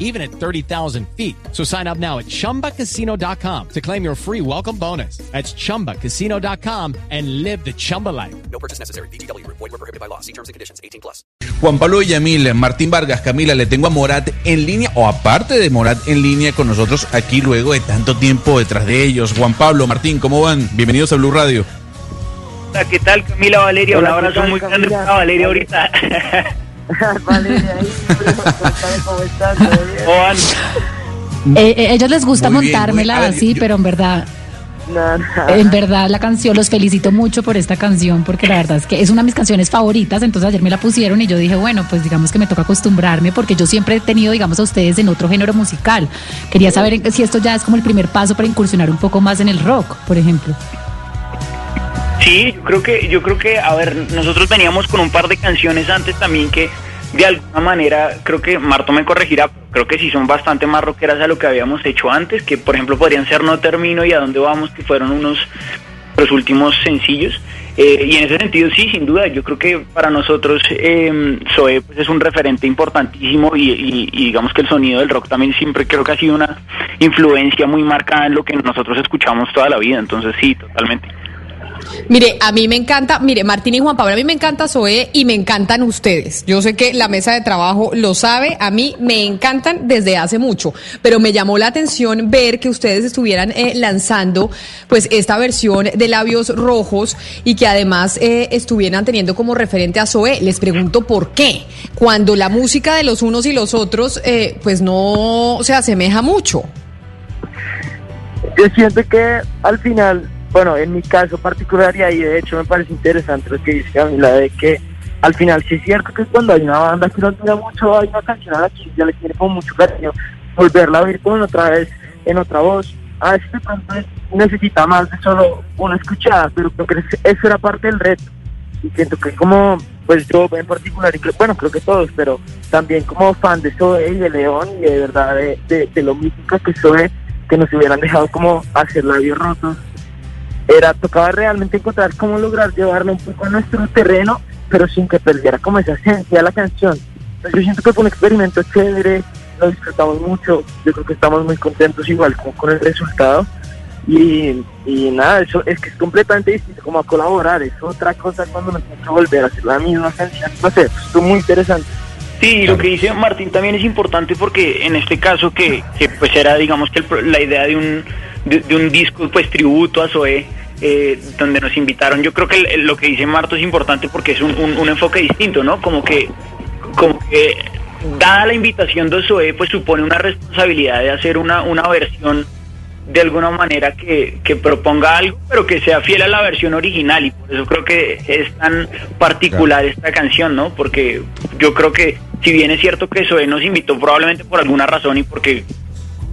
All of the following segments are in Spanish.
even at 30,000 feet. So sign up now at chumbacasino.com to claim your free welcome bonus. That's chumbacasino.com and live the Chumba life. No purchase necessary. BGW. Void were prohibited by law. See terms and conditions. 18 plus. Juan Pablo Villamil, Martín Vargas, Camila, le tengo a Morat en línea, o aparte de Morat en línea con nosotros aquí luego de tanto tiempo detrás de ellos. Juan Pablo, Martín, ¿cómo van? Bienvenidos a Blue Radio. Hola, ¿qué tal Camila Valeria? Un abrazo muy grande para Valeria ahorita. Valeria, ahí, ¿cómo estás? ¿Todo bien? ¿Cómo van? Eh, eh, ellos les gusta Muy bien, montármela ver, así, yo- pero en verdad, No, no. en verdad la canción, los felicito mucho por esta canción, porque la verdad es que es una de mis canciones favoritas, entonces ayer me la pusieron y yo dije, bueno, pues digamos que me toca acostumbrarme, porque yo siempre he tenido, digamos, a ustedes en otro género musical. Quería saber si esto ya es como el primer paso para incursionar un poco más en el rock, por ejemplo. Sí, yo creo que, yo creo que, a ver, nosotros veníamos con un par de canciones antes también que de alguna manera, creo que Marto me corregirá, creo que sí son bastante más rockeras a lo que habíamos hecho antes, que por ejemplo podrían ser No Termino y A Dónde Vamos, que fueron unos los últimos sencillos. Eh, y en ese sentido, sí, sin duda, yo creo que para nosotros eh, Zoe pues, es un referente importantísimo y, y- y digamos que el sonido del rock también siempre creo que ha sido una influencia muy marcada en lo que nosotros escuchamos toda la vida, entonces sí, totalmente. Mire, a mí me encanta, mire, Martín y Juan Pablo, a mí me encanta Zoe y me encantan ustedes. Yo sé que la mesa de trabajo lo sabe, a mí me encantan desde hace mucho, pero me llamó la atención ver que ustedes estuvieran eh, lanzando pues esta versión de labios rojos y que además eh, estuvieran teniendo como referente a Zoe. Les pregunto por qué, cuando la música de los unos y los otros eh, pues no se asemeja mucho. Yo siento que al final, bueno, en mi caso particular, y ahí de hecho me parece interesante lo que dice Camila, de que al final sí es cierto que cuando hay una banda que no admira mucho, hay una canción a la que ya le tiene como mucho cariño, volverla a oír con otra vez, en otra voz, a veces de pronto es- necesita más de solo una escuchada, pero creo que es- eso era parte del reto. Y siento que como, pues yo en particular, y bueno, creo que todos, pero también como fan de Zoe y de León y de verdad de, de, de lo mítico que Zoe, que nos hubieran dejado como hacer labios rotos, era, tocaba realmente encontrar cómo lograr llevarlo un poco a nuestro terreno, pero sin que perdiera como esa esencia de la canción. Entonces, yo siento que fue un experimento chévere, lo disfrutamos mucho, yo creo que estamos muy contentos igual como con el resultado. Y, y nada, eso es que es completamente distinto como a colaborar, es otra cosa cuando nos que volver a hacer la misma canción. No sé, pues, estuvo muy interesante. Sí, y lo que dice Martín también es importante porque en este caso que, que pues era digamos que el la idea de un de, de un disco pues tributo a Zoe eh, donde nos invitaron, yo creo que el- lo que dice Marto es importante porque es un, un- un enfoque distinto, ¿no? Como que como que dada la invitación de Zoe pues supone una responsabilidad de hacer una, una versión de alguna manera que, que proponga algo, pero que sea fiel a la versión original y por eso creo que es tan particular esta canción, ¿no? Porque yo creo que si bien es cierto que Zoe nos invitó probablemente por alguna razón y porque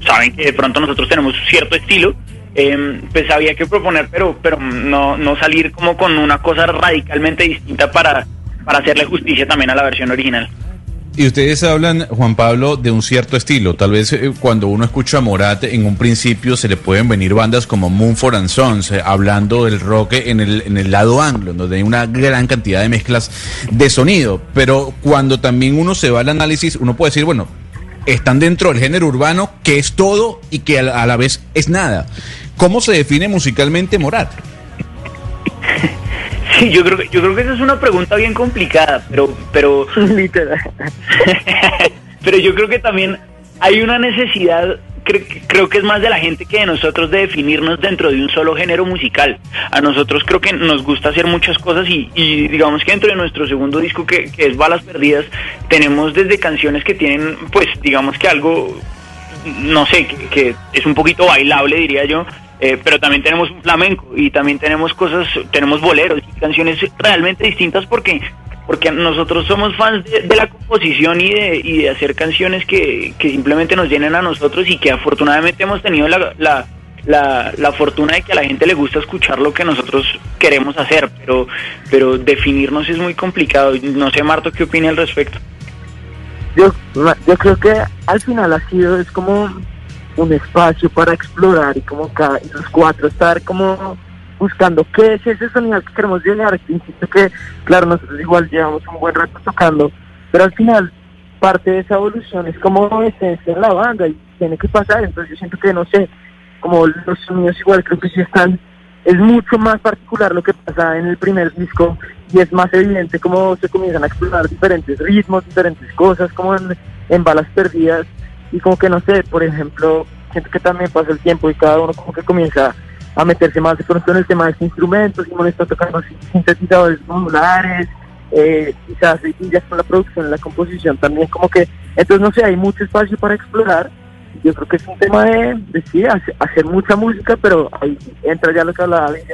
saben que de pronto nosotros tenemos cierto estilo, eh, pues había que proponer, pero pero no, no salir como con una cosa radicalmente distinta para, para hacerle justicia también a la versión original. Y ustedes hablan, Juan Pablo, de un cierto estilo. Tal vez eh, cuando uno escucha a Morat, en un principio se le pueden venir bandas como Moonford and Sons, eh, hablando del rock en el, en el lado anglo, donde hay una gran cantidad de mezclas de sonido. Pero cuando también uno se va al análisis, uno puede decir, bueno, están dentro del género urbano, que es todo y que a la vez es nada. ¿Cómo se define musicalmente Morat? Sí, yo creo que yo creo que esa es una pregunta bien complicada, pero pero Literal. pero yo creo que también hay una necesidad, cre- creo que es más de la gente que de nosotros de definirnos dentro de un solo género musical. A nosotros creo que nos gusta hacer muchas cosas y, y digamos que dentro de nuestro segundo disco que, que es Balas Perdidas, tenemos desde canciones que tienen pues digamos que algo, no sé, que, que es un poquito bailable diría yo. Eh, pero también tenemos un flamenco y también tenemos cosas, tenemos boleros y canciones realmente distintas porque porque nosotros somos fans de, la composición y de, y de hacer canciones que, que simplemente nos llenen a nosotros y que afortunadamente hemos tenido la, la, la, la fortuna de que a la gente le gusta escuchar lo que nosotros queremos hacer, pero, pero definirnos es muy complicado. No sé, Marto, ¿qué opina al respecto? Yo, yo creo que al final ha sido, es como un espacio para explorar y como cada, los cuatro estar como buscando qué es ese sonido que queremos llegar. Insisto que, claro, nosotros igual llevamos un buen rato tocando, pero al final parte de esa evolución es como esencia en la banda y tiene que pasar. Entonces yo siento que, no sé, como los sonidos igual creo que sí están, es mucho más particular lo que pasa en el primer disco y es más evidente cómo se comienzan a explorar diferentes ritmos, diferentes cosas, como en balas perdidas y como que no sé, por ejemplo, siento que también pasa el tiempo y cada uno como que comienza a meterse más de pronto en el tema de los instrumentos, uno está tocando sintetizadores modulares, eh, quizás y ya con la producción, la composición también como que, entonces no sé, hay mucho espacio para explorar. Yo creo que es un tema de, de sí, hacer, mucha música, pero ahí entra ya lo que hablaba de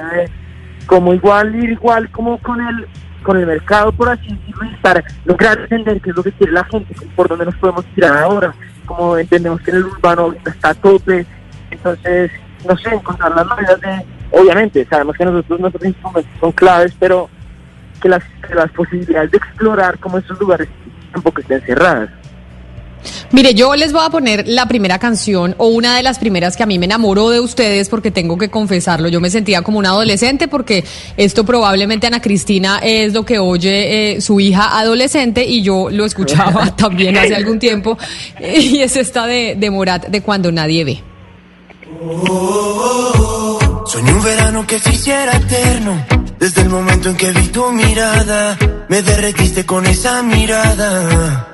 como igual ir igual como con el con el mercado por así decirlo y estar lograr entender qué es lo que quiere la gente, por dónde nos podemos tirar ahora, como entendemos que en el urbano está a tope, entonces no sé, encontrar las maneras de, obviamente, sabemos que nosotros nuestros instrumentos son claves, pero que las, que las posibilidades de explorar como esos lugares tampoco estén cerradas. Mire, yo les voy a poner la primera canción o una de las primeras que a mí me enamoró de ustedes porque tengo que confesarlo. Yo me sentía como una adolescente porque esto probablemente Ana Cristina es lo que oye eh, su hija adolescente y yo lo escuchaba también hace algún tiempo y es esta de, de Morat de Cuando Nadie Ve. Soñé un verano que se hiciera eterno. Desde el momento en que vi tu mirada, me derretiste con esa mirada.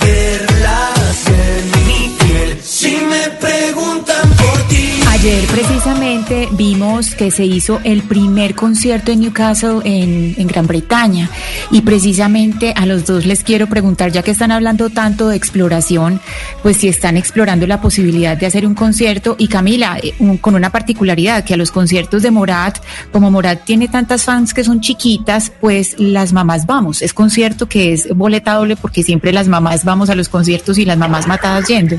vimos que se hizo el primer concierto en Newcastle en, en, Gran Bretaña. Y precisamente a los dos les quiero preguntar, ya que están hablando tanto de exploración, pues si están explorando la posibilidad de hacer un concierto. Y Camila, eh, un, con una particularidad, que a los conciertos de Morat, como Morat tiene tantas fans que son chiquitas, pues las mamás vamos, es concierto que es boleta doble porque siempre las mamás vamos a los conciertos y las mamás matadas yendo.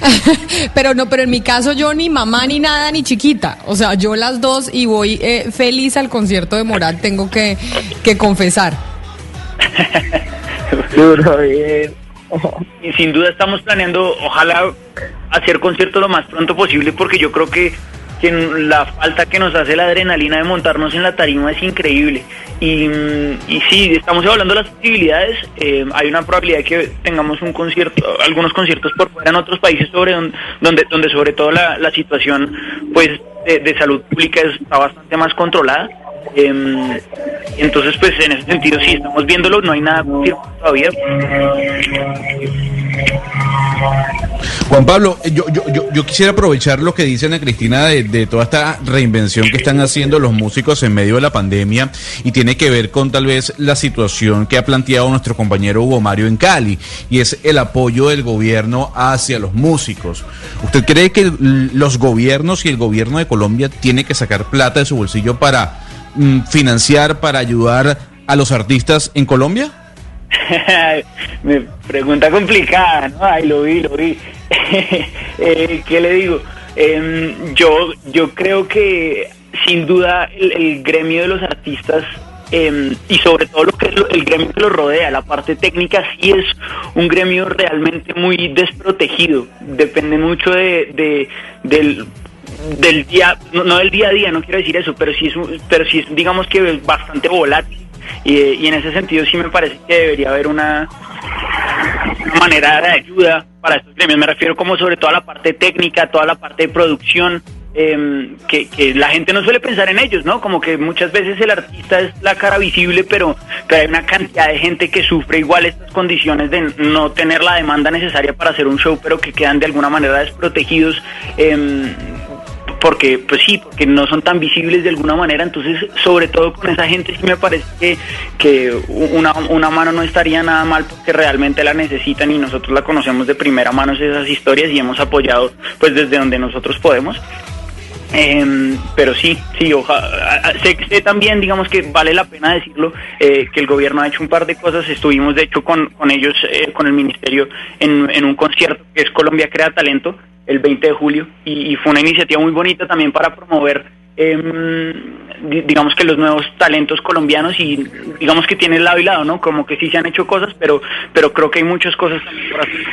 pero no, pero en mi caso yo ni mamá ni nada ni chiquita, o sea, yo las dos y voy eh, feliz al concierto de Morat, tengo que, que confesar. Duro, sin duda estamos planeando, ojalá, hacer conciertos lo más pronto posible porque yo creo que que la falta que nos hace la adrenalina de montarnos en la tarima es increíble. Y, y sí, estamos evaluando las posibilidades. Eh, hay una probabilidad de que tengamos un concierto, algunos conciertos por fuera en otros países sobre donde, donde sobre todo la, situación pues de, salud pública está bastante más controlada. Eh, entonces, pues en ese sentido sí, estamos viéndolo, no hay nada todavía. Juan Pablo, yo, yo, yo, yo, quisiera aprovechar lo que dice Ana Cristina de, de, toda esta reinvención que están haciendo los músicos en medio de la pandemia y tiene que ver con tal vez la situación que ha planteado nuestro compañero Hugo Mario en Cali y es el apoyo del gobierno hacia los músicos. ¿Usted cree que los gobiernos y el gobierno de Colombia tiene que sacar plata de su bolsillo para financiar, para ayudar a los artistas en Colombia? Me pregunta complicada, ¿no? Ay, lo vi, lo vi. eh, ¿Qué le digo? Eh, yo, yo creo que sin duda el, gremio de los artistas eh, y sobre todo lo que es el gremio que lo rodea, la parte técnica sí es un gremio realmente muy desprotegido. Depende mucho de, de del del día, no, no, del día a día, no quiero decir eso, pero sí es, pero sí es digamos que bastante volátil. Y, en ese sentido sí me parece que debería haber una, una, manera de ayuda para estos gremios. Me refiero como sobre todo a la parte técnica, toda la parte de producción, eh, que, que, la gente no suele pensar en ellos, ¿no? Como que muchas veces el artista es la cara visible, pero, pero hay una cantidad de gente que sufre igual estas condiciones de no tener la demanda necesaria para hacer un show, pero que quedan de alguna manera desprotegidos. Eh, porque pues sí, porque no son tan visibles de alguna manera, entonces sobre todo con esa gente sí me parece que, que una, una mano no estaría nada mal porque realmente la necesitan y nosotros la conocemos de primera mano esas historias y hemos apoyado pues desde donde nosotros podemos. Em, pero sí, sí, ojalá, sé, sé también, digamos que vale la pena decirlo, eh, que el gobierno ha hecho un par de cosas. Estuvimos, de hecho, con, con ellos, eh, con el ministerio, en, en un concierto que es Colombia Crea Talento, el 20 de julio, y, fue una iniciativa muy bonita también para promover, em, di- digamos que los nuevos talentos colombianos y digamos que tiene lado y lado, ¿no? Como que sí se han hecho cosas, pero, pero creo que hay muchas cosas por hacer.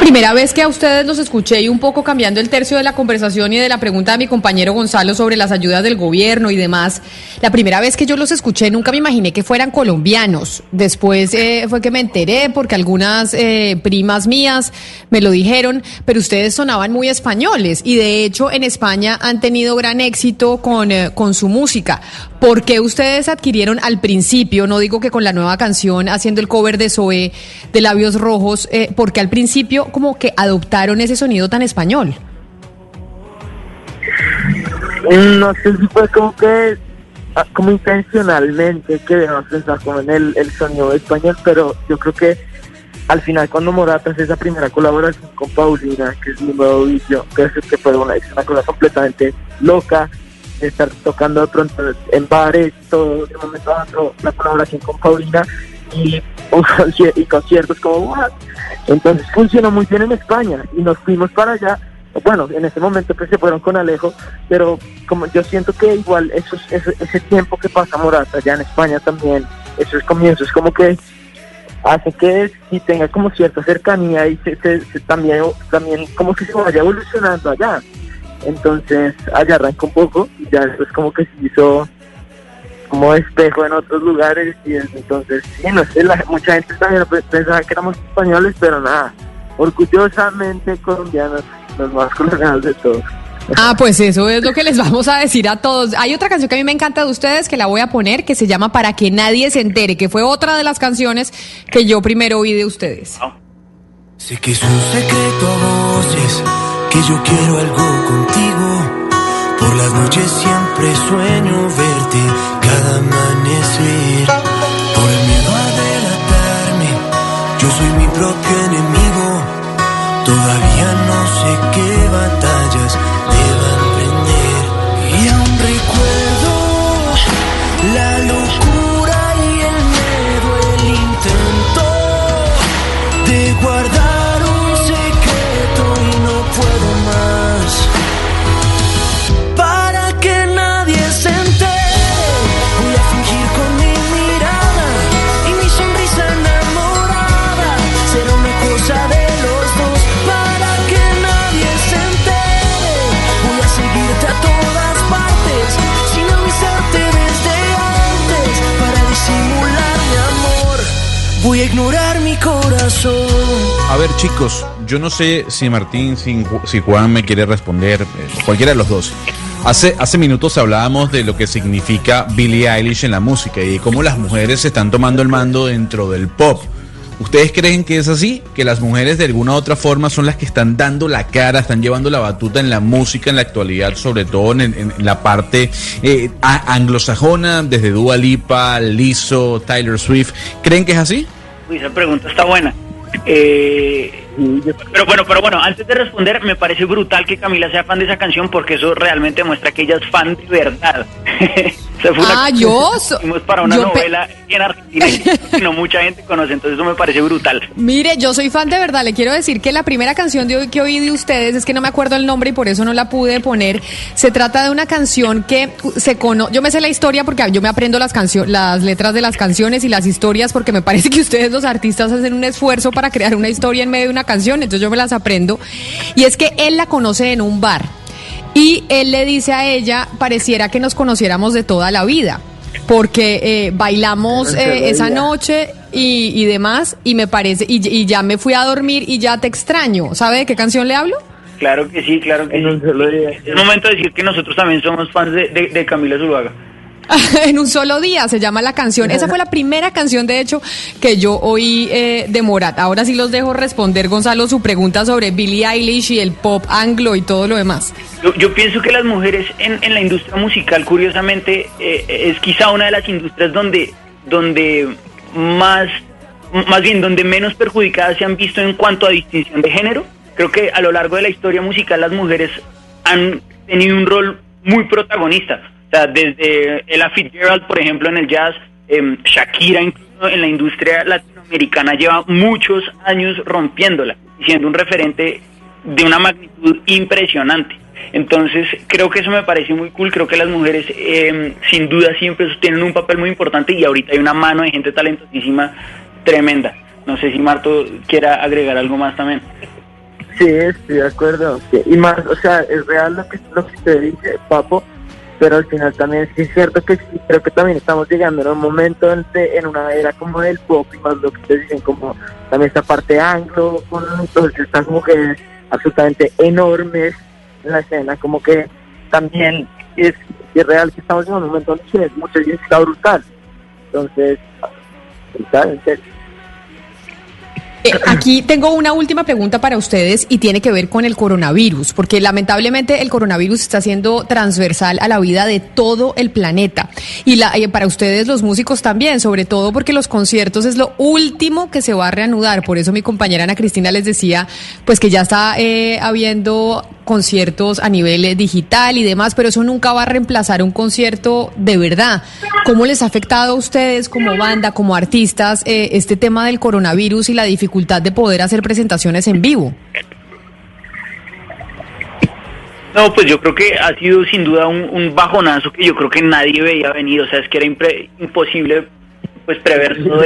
Primera vez que a ustedes los escuché y un poco cambiando el tercio de la conversación y de la pregunta de mi compañero Gonzalo sobre las ayudas del gobierno y demás. La primera vez que yo los escuché nunca me imaginé que fueran colombianos. Después eh, fue que me enteré porque algunas eh, primas mías me lo dijeron, pero ustedes sonaban muy españoles y de hecho en España han tenido gran éxito con, eh, con su música. ¿Por qué ustedes adquirieron al principio, no digo que con la nueva canción haciendo el cover de Zoe de Labios Rojos, eh, porque al principio como que adoptaron ese sonido tan español? No sé si fue como que, ah, como intencionalmente que debemos pensar como en el, el sonido español, pero yo creo que al final cuando Morata hace esa primera colaboración con Paulina, que es mi nuevo vicio, creo que fue una, una cosa completamente loca, estar tocando de pronto en bares, todo, de momento a la colaboración con Paulina y, y conciertos como? Entonces funcionó muy bien en España y nos fuimos para allá. Bueno, en ese momento pues se fueron con Alejo, pero como yo siento que igual eso, ese, ese tiempo que pasa Morata allá en España también, esos comienzos como que hace que sí tenga como cierta cercanía y se, se- se también, también como que se vaya evolucionando allá. Entonces allá arranca un poco y ya después como que se hizo como espejo en otros lugares y es- entonces sí, no sé, la- mucha gente también pe- pensaba que éramos españoles, pero nada, orgullosamente colombianos, los más colombianos de todos. Ah, pues eso es lo que les vamos a decir a todos. Hay otra canción que a mí me encanta de ustedes que la voy a poner que se llama Para que nadie se entere, que fue otra de las canciones que yo primero oí de ustedes. Sé que es un secreto a voces, que yo quiero algo contigo. Por las noches siempre sueño verte cada amanecer. Por el miedo a A ver, chicos, yo no sé si Martín, si, Ju- si Juan me quiere responder, eh, cualquiera de los dos. Hace, hace minutos hablábamos de lo que significa Billie Eilish en la música y cómo las mujeres se están tomando el mando dentro del pop. ¿Ustedes creen que es así? ¿Que las mujeres de alguna u otra forma son las que están dando la cara, están llevando la batuta en la música en la actualidad, sobre todo en, la parte eh, anglosajona, desde Dua Lipa, Lizzo, Tyler Swift? ¿Creen que es así? Uy, esa pregunta está buena. Eh, pero bueno, pero bueno, antes de responder, me parece brutal que Camila sea fan de esa canción porque eso realmente muestra que ella es fan de verdad. Fue una Ah, yo hicimos para una novela en Argentina que no mucha gente conoce, entonces eso me parece brutal. Mire, yo soy fan de verdad. Le quiero decir que la primera canción de hoy que oí de ustedes es que no me acuerdo el nombre y por eso no la pude poner. Se trata de una canción que se conoce. Yo me sé la historia porque yo me aprendo las cancio- las letras de las canciones y las historias porque me parece que ustedes los artistas hacen un esfuerzo para crear una historia en medio de una canción. Entonces yo me las aprendo. Y es que él la conoce en un bar y él le dice a ella pareciera que nos conociéramos de toda la vida. Porque eh, bailamos eh, esa noche y, y demás, y me parece, y, y ya me fui a dormir y ya te extraño. ¿Sabe de qué canción le hablo? Claro que sí, claro que sí. Es momento de decir que nosotros también somos fans de, de, de Camila Zuluaga. en un solo día, se llama la canción. Esa fue la primera canción, de hecho, que yo oí eh, de Morat. Ahora sí los dejo responder, Gonzalo, su pregunta sobre Billie Eilish y el pop anglo y todo lo demás. Yo, pienso que las mujeres en, en la industria musical, curiosamente, eh, es quizá una de las industrias donde, donde más, más bien, donde menos perjudicadas se han visto en cuanto a distinción de género. Creo que a lo largo de la historia musical las mujeres han tenido un rol muy protagonista. O sea, desde Ella Fitzgerald, por ejemplo, en el jazz, em, Shakira incluso en la industria latinoamericana lleva muchos años rompiéndola, siendo un referente de una magnitud impresionante. Entonces, creo que eso me parece muy cool. Creo que las mujeres, em, sin duda, siempre tienen un papel muy importante y ahorita hay una mano de gente talentosísima tremenda. No sé si Marto quiera agregar algo más también. Sí, estoy de acuerdo. Y más, o sea, es real lo que, lo que usted dice, Papo, pero al final también sí es cierto que sí, creo que también estamos llegando en un momento en, una era como del pop y más lo que ustedes dicen, como también esta parte anglo, con todas estas mujeres absolutamente enormes en la escena, como que también es, es real que estamos en un momento donde sí, mucha gente está brutal. Entonces, brutal, en. Eh, aquí tengo una última pregunta para ustedes y tiene que ver con el coronavirus, porque lamentablemente el coronavirus está siendo transversal a la vida de todo el planeta. Y la, eh, para ustedes los músicos también, sobre todo porque los conciertos es lo último que se va a reanudar. Por eso mi compañera Ana Cristina les decía, pues que ya está eh, habiendo conciertos a nivel eh, digital y demás, pero eso nunca va a reemplazar un concierto de verdad. ¿Cómo les ha afectado a ustedes como banda, como artistas, eh, este tema del coronavirus y la dificultad de poder hacer presentaciones en vivo? No, pues yo creo que ha sido sin duda un, un bajonazo que yo creo que nadie veía venir. O sea, es que era impre- imposible pues prever todo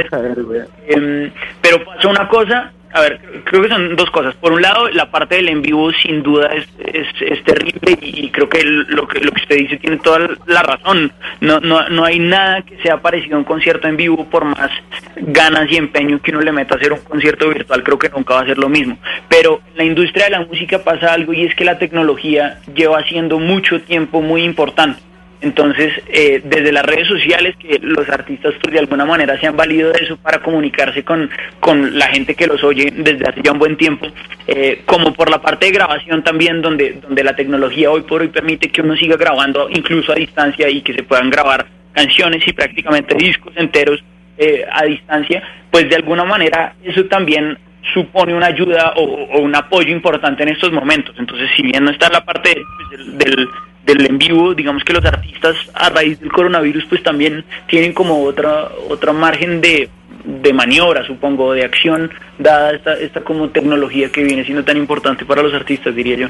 weón. Em, pero pasó una cosa, a ver, creo que son dos cosas. Por un lado, la parte del en vivo sin duda es, es, es terrible y creo que lo que lo que usted dice tiene toda la razón. No, no, no hay nada que sea parecido a un concierto en vivo por más ganas y empeño que uno le meta a hacer un concierto virtual, creo que nunca va a ser lo mismo. Pero en la industria de la música pasa algo y es que la tecnología lleva siendo mucho tiempo muy importante. Entonces, eh, desde las redes sociales, que los artistas pues, de alguna manera se han valido de eso para comunicarse con, con la gente que los oye desde hace ya un buen tiempo, eh, como por la parte de grabación también, donde, donde la tecnología hoy por hoy permite que uno siga grabando incluso a distancia y que se puedan grabar canciones y prácticamente discos enteros eh, a distancia, pues de alguna manera eso también supone una ayuda o, o un apoyo importante en estos momentos. Entonces, si bien no está la parte pues, del, del, del en vivo, digamos que los artistas a raíz del coronavirus pues también tienen como otra otra margen de, de maniobra, supongo, de acción, dada esta, esta como tecnología que viene siendo tan importante para los artistas, diría yo.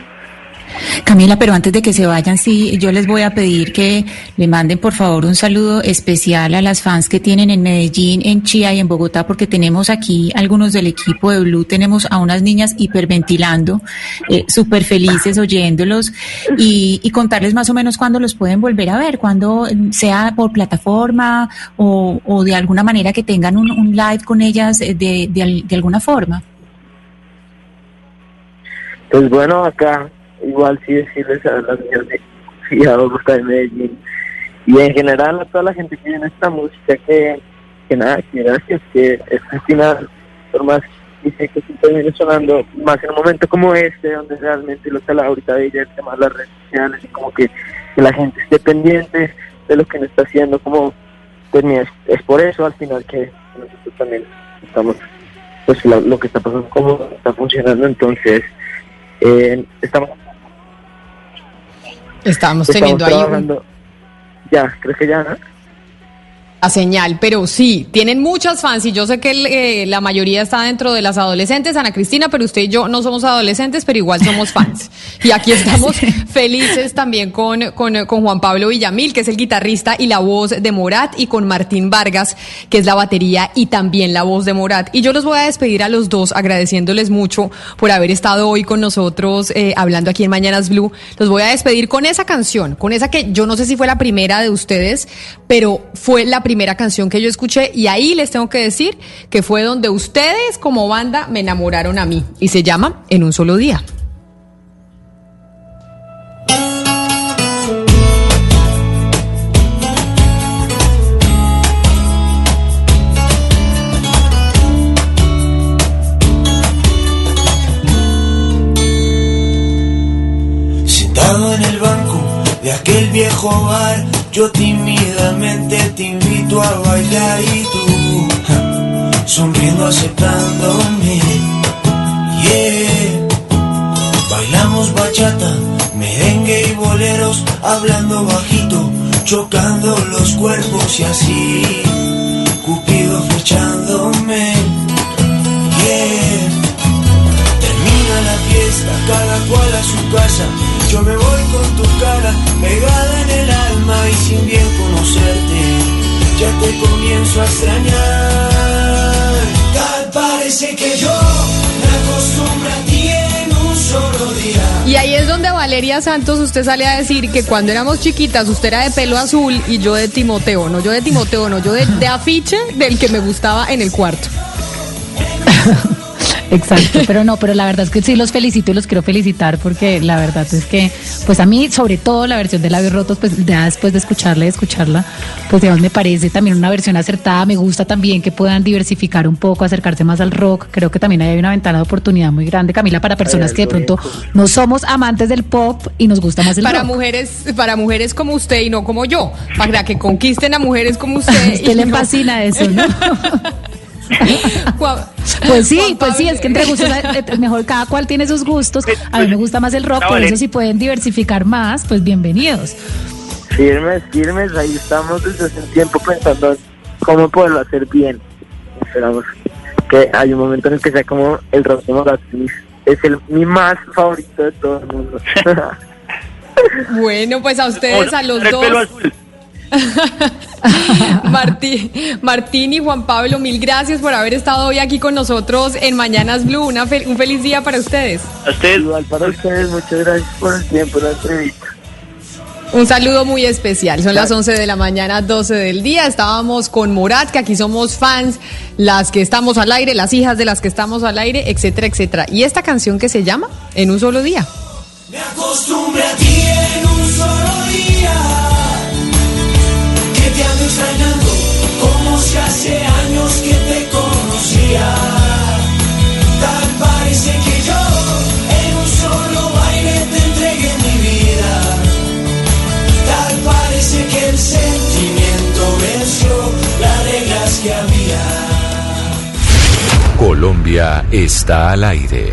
Camila, pero antes de que se vayan, sí, yo les voy a pedir que le manden por favor un saludo especial a las fans que tienen en Medellín, en Chía y en Bogotá, porque tenemos aquí algunos del equipo de Blue, tenemos a unas niñas hiperventilando, eh, súper felices oyéndolos y, y contarles más o menos cuándo los pueden volver a ver, cuando sea por plataforma o, de alguna manera que tengan un, live con ellas eh, de, de alguna forma. Pues bueno, acá igual sí decirles a las niñas de y a Bogotá de Medellín y en general a toda la gente que viene esta música que, que nada, que gracias, que es Cristina, por más y sé que siempre viene sonando más en un momento como este, donde realmente lo que habla ahorita de ella, el tema de las redes sociales y como que, la gente esté pendiente de lo que nos está haciendo, como pues mira, es, es por eso al final que nosotros también estamos, pues lo, lo que está pasando, cómo está funcionando, entonces eh, estamos, Estamos estamos teniendo ahí un- ya, creo que ya, ¿no? La señal, pero sí, tienen muchas fans y yo sé que el, eh, la mayoría está dentro de las adolescentes, Ana Cristina, pero usted y yo no somos adolescentes, pero igual somos fans. Y aquí estamos felices también con, con, con Juan Pablo Villamil, que es el guitarrista y la voz de Morat, y con Martín Vargas, que es la batería y también la voz de Morat. Y yo los voy a despedir a los dos agradeciéndoles mucho por haber estado hoy con nosotros eh, hablando aquí en Mañanas Blue. Los voy a despedir con esa canción, con esa que yo no sé si fue la primera de ustedes, pero fue la primera primera canción que yo escuché y ahí les tengo que decir que fue donde ustedes como banda me enamoraron a mí y se llama En un solo día. Sentado en el banco de aquel viejo bar, yo tímidamente invito a bailar y tú, sonriendo aceptándome. Yeah. Bailamos bachata, merengue y boleros, hablando bajito, chocando los cuerpos y así, Cupido flechándome. Yeah. Termina la fiesta, cada cual a su casa. Yo me voy con tu cara pegada en el alma y sin bien conocerte, ya te comienzo a extrañar. Tal parece que yo me acostumbro a ti en un solo día. Y ahí es donde Valeria Santos usted sale a decir que cuando éramos chiquitas usted era de pelo azul y yo de Timoteo, no yo de Timoteo, no yo de, de afiche del que me gustaba en el cuarto. Exacto, pero no, pero la verdad es que sí los felicito y los quiero felicitar porque la verdad es que, pues a mí, sobre todo la versión de Labios Rotos, pues ya después de escucharla y escucharla, pues digamos, me parece también una versión acertada. Me gusta también que puedan diversificar un poco, acercarse más al rock. Creo que también hay una ventana de oportunidad muy grande, Camila, para personas que de pronto no somos amantes del pop y nos gusta más el Para rock. mujeres, para mujeres como usted y no como yo, para que conquisten a mujeres como usted. Usted y le no- fascina eso, ¿no? Pues sí, pues sí, es que entre gustos, eh, mejor cada cual tiene sus gustos. A mí me gusta más el rock, No, por vale. eso si pueden diversificar más, pues bienvenidos. Firmes, firmes, ahí estamos desde hace un tiempo pensando en cómo poderlo hacer bien. Esperamos que hay un momento en el que sea como el rock. Es el mi más favorito de todo el mundo. Bueno, pues a ustedes, a los dos. Martín, Martín y Juan Pablo, mil gracias por haber estado hoy aquí con nosotros en Mañanas Blue. Una fel- un feliz día para ustedes. A ustedes. Igual para ustedes, muchas gracias por el tiempo, la entrevista. Un saludo muy especial. Son las 11 de la mañana, 12 del día. Estábamos con Morat, que aquí somos fans, las que estamos al aire, las hijas de las que estamos al aire, etcétera, etcétera. Y esta canción que se llama En un solo día. Me acostumbré a ti en un solo día. Que te ando extrañando hace años que te conocía. Tal parece que yo en un solo baile te entregué mi vida. Tal parece que el sentimiento venció las reglas que había. Colombia está al aire.